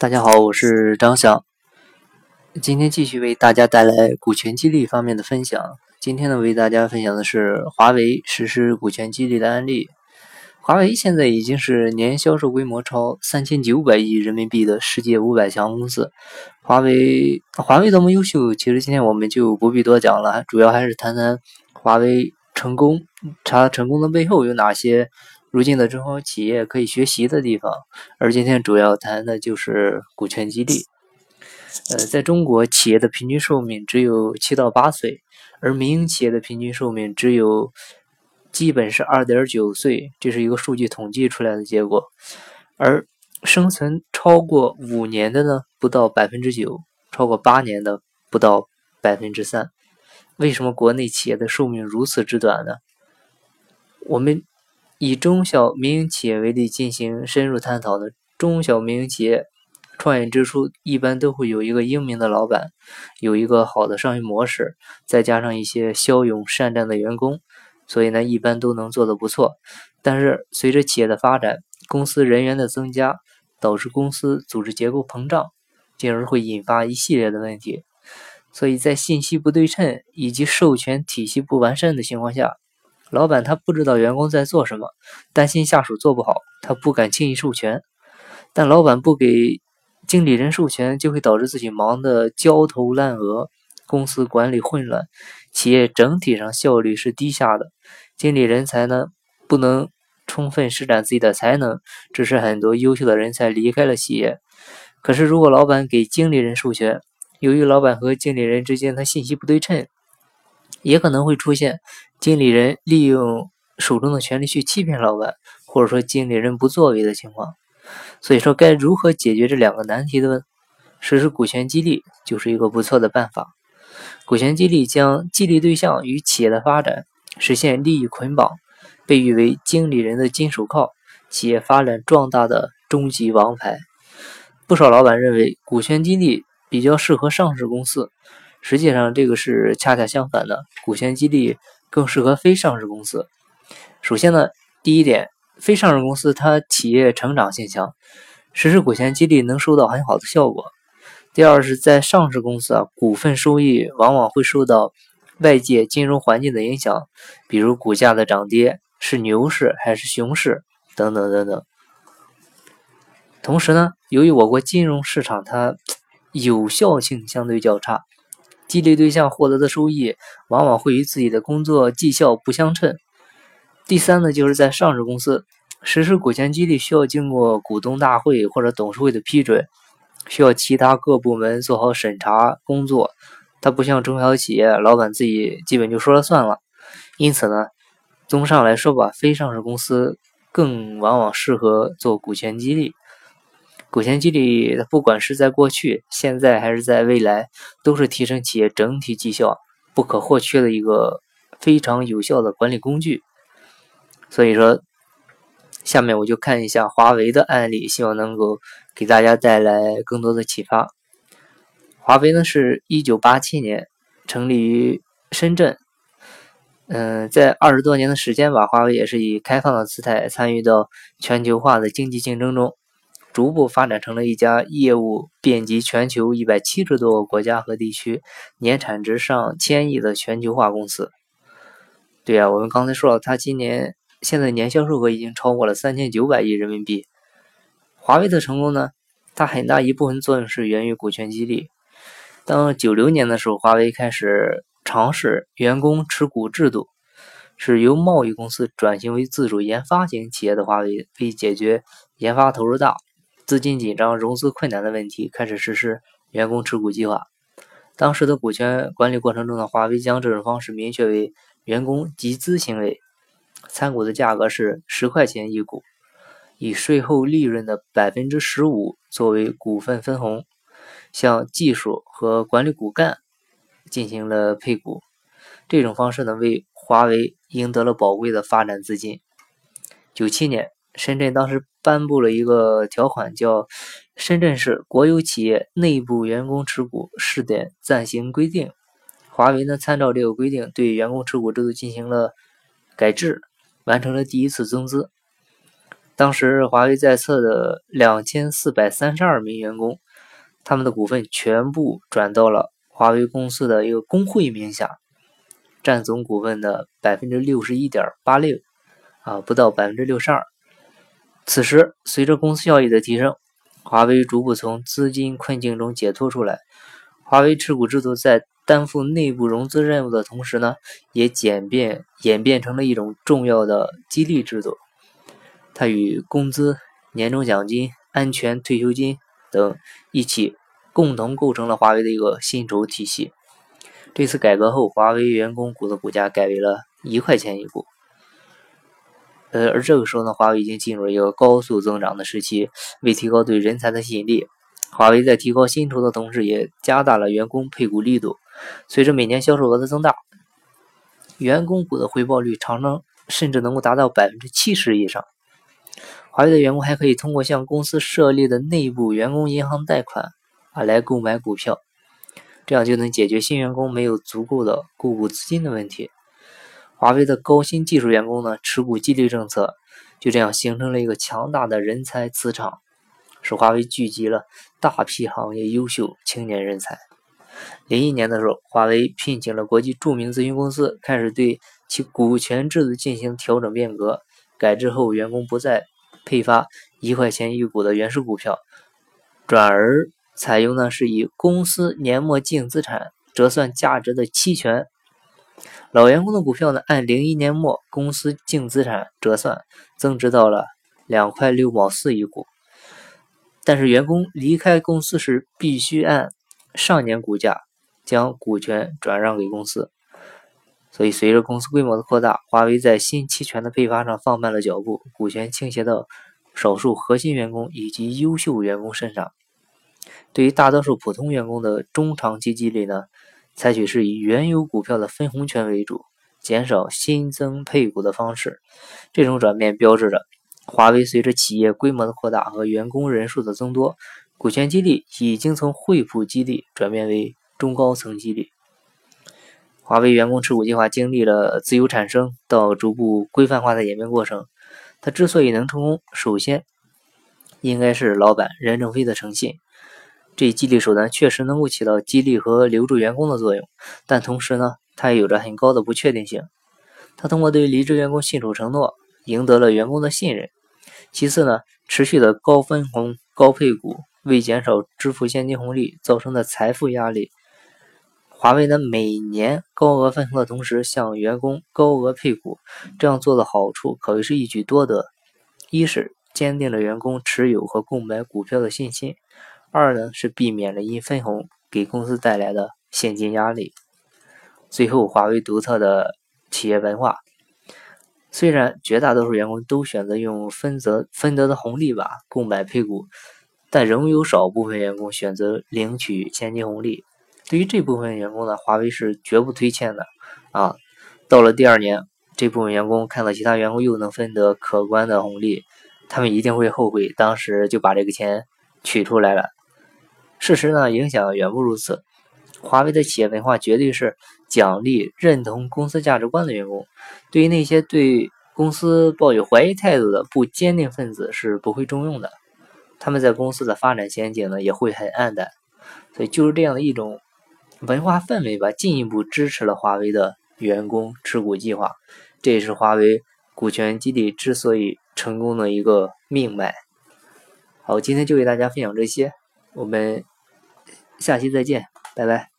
大家好，我是张翔，今天继续为大家带来股权激励方面的分享。今天呢，为大家分享的是华为实施股权激励的案例。华为现在已经是年销售规模超三千九百亿人民币的世界五百强公司。华为，华为多么优秀，其实今天我们就不必多讲了，主要还是谈谈华为成功，它成功的背后有哪些。如今的中小企业可以学习的地方，而今天主要谈的就是股权激励。呃，在中国，企业的平均寿命只有七到八岁，而民营企业的平均寿命只有基本是二点九岁，这是一个数据统计出来的结果。而生存超过五年的呢，不到百分之九；超过八年的不到百分之三。为什么国内企业的寿命如此之短呢？我们。以中小民营企业为例进行深入探讨的中小民营企业创业之初，一般都会有一个英明的老板，有一个好的商业模式，再加上一些骁勇善战的员工，所以呢，一般都能做得不错。但是随着企业的发展，公司人员的增加，导致公司组织结构膨胀，进而会引发一系列的问题。所以在信息不对称以及授权体系不完善的情况下。老板他不知道员工在做什么，担心下属做不好，他不敢轻易授权。但老板不给经理人授权，就会导致自己忙得焦头烂额，公司管理混乱，企业整体上效率是低下的。经理人才呢，不能充分施展自己的才能，致使很多优秀的人才离开了企业。可是如果老板给经理人授权，由于老板和经理人之间的信息不对称。也可能会出现经理人利用手中的权力去欺骗老板，或者说经理人不作为的情况。所以说，该如何解决这两个难题的问？实施股权激励就是一个不错的办法。股权激励将激励对象与企业的发展实现利益捆绑，被誉为经理人的金手铐，企业发展壮大的终极王牌。不少老板认为股权激励比较适合上市公司。实际上，这个是恰恰相反的。股权激励更适合非上市公司。首先呢，第一点，非上市公司它企业成长性强，实施股权激励能收到很好的效果。第二是在上市公司啊，股份收益往往会受到外界金融环境的影响，比如股价的涨跌是牛市还是熊市等等等等。同时呢，由于我国金融市场它有效性相对较差。激励对象获得的收益往往会与自己的工作绩效不相称。第三呢，就是在上市公司实施股权激励需要经过股东大会或者董事会的批准，需要其他各部门做好审查工作。它不像中小企业，老板自己基本就说了算了。因此呢，综上来说吧，非上市公司更往往适合做股权激励。股权激励，不管是在过去、现在还是在未来，都是提升企业整体绩效不可或缺的一个非常有效的管理工具。所以说，下面我就看一下华为的案例，希望能够给大家带来更多的启发。华为呢，是一九八七年成立于深圳，嗯，在二十多年的时间吧，华为也是以开放的姿态参与到全球化的经济竞争中。逐步发展成了一家业务遍及全球一百七十多个国家和地区、年产值上千亿的全球化公司。对呀，我们刚才说了，它今年现在年销售额已经超过了三千九百亿人民币。华为的成功呢，它很大一部分作用是源于股权激励。当九六年的时候，华为开始尝试员工持股制度，是由贸易公司转型为自主研发型企业的华为，为解决研发投入大。资金紧张、融资困难的问题，开始实施员工持股计划。当时的股权管理过程中的华为将这种方式明确为员工集资行为，参股的价格是十块钱一股，以税后利润的百分之十五作为股份分红，向技术和管理骨干进行了配股。这种方式呢，为华为赢得了宝贵的发展资金。九七年。深圳当时颁布了一个条款，叫《深圳市国有企业内部员工持股试点暂行规定》。华为呢，参照这个规定，对员工持股制度进行了改制，完成了第一次增资。当时华为在册的两千四百三十二名员工，他们的股份全部转到了华为公司的一个工会名下，占总股份的百分之六十一点八六，啊，不到百分之六十二。此时，随着公司效益的提升，华为逐步从资金困境中解脱出来。华为持股制度在担负内部融资任务的同时呢，也简变演变成了一种重要的激励制度。它与工资、年终奖金、安全退休金等一起，共同构成了华为的一个薪酬体系。这次改革后，华为员工股的股价改为了一块钱一股。呃，而这个时候呢，华为已经进入了一个高速增长的时期。为提高对人才的吸引力，华为在提高薪酬的同时，也加大了员工配股力度。随着每年销售额的增大，员工股的回报率常常甚至能够达到百分之七十以上。华为的员工还可以通过向公司设立的内部员工银行贷款啊来购买股票，这样就能解决新员工没有足够的购股资金的问题。华为的高薪技术员工呢，持股激励政策就这样形成了一个强大的人才磁场，使华为聚集了大批行业优秀青年人才。零一年的时候，华为聘请了国际著名咨询公司，开始对其股权制度进行调整变革。改制后，员工不再配发一块钱一股的原始股票，转而采用呢是以公司年末净资产折算价值的期权。老员工的股票呢，按零一年末公司净资产折算，增值到了两块六毛四一股。但是员工离开公司时，必须按上年股价将股权转让给公司。所以，随着公司规模的扩大，华为在新期权的配发上放慢了脚步，股权倾斜到少数核心员工以及优秀员工身上。对于大多数普通员工的中长期激励呢，采取是以原有股票的分红权为主，减少新增配股的方式。这种转变标志着华为随着企业规模的扩大和员工人数的增多，股权激励已经从惠普激励转变为中高层激励。华为员工持股计划经历了自由产生到逐步规范化的演变过程。它之所以能成功，首先应该是老板任正非的诚信。这一激励手段确实能够起到激励和留住员工的作用，但同时呢，它也有着很高的不确定性。它通过对离职员工信守承诺，赢得了员工的信任。其次呢，持续的高分红、高配股，为减少支付现金红利造成的财富压力。华为呢，每年高额分红的同时向员工高额配股，这样做的好处可谓是一举多得：一是坚定了员工持有和购买股票的信心；二呢是避免了因分红给公司带来的现金压力。最后，华为独特的企业文化，虽然绝大多数员工都选择用分则分得的红利吧购买配股，但仍有少部分员工选择领取现金红利。对于这部分员工呢，华为是绝不推荐的啊！到了第二年，这部分员工看到其他员工又能分得可观的红利，他们一定会后悔当时就把这个钱取出来了。事实呢，影响远不如此。华为的企业文化绝对是奖励认同公司价值观的员工，对于那些对公司抱有怀疑态度的不坚定分子是不会重用的，他们在公司的发展前景呢也会很黯淡。所以就是这样的一种。文化氛围吧，进一步支持了华为的员工持股计划，这也是华为股权激励之所以成功的一个命脉。好，今天就给大家分享这些，我们下期再见，拜拜。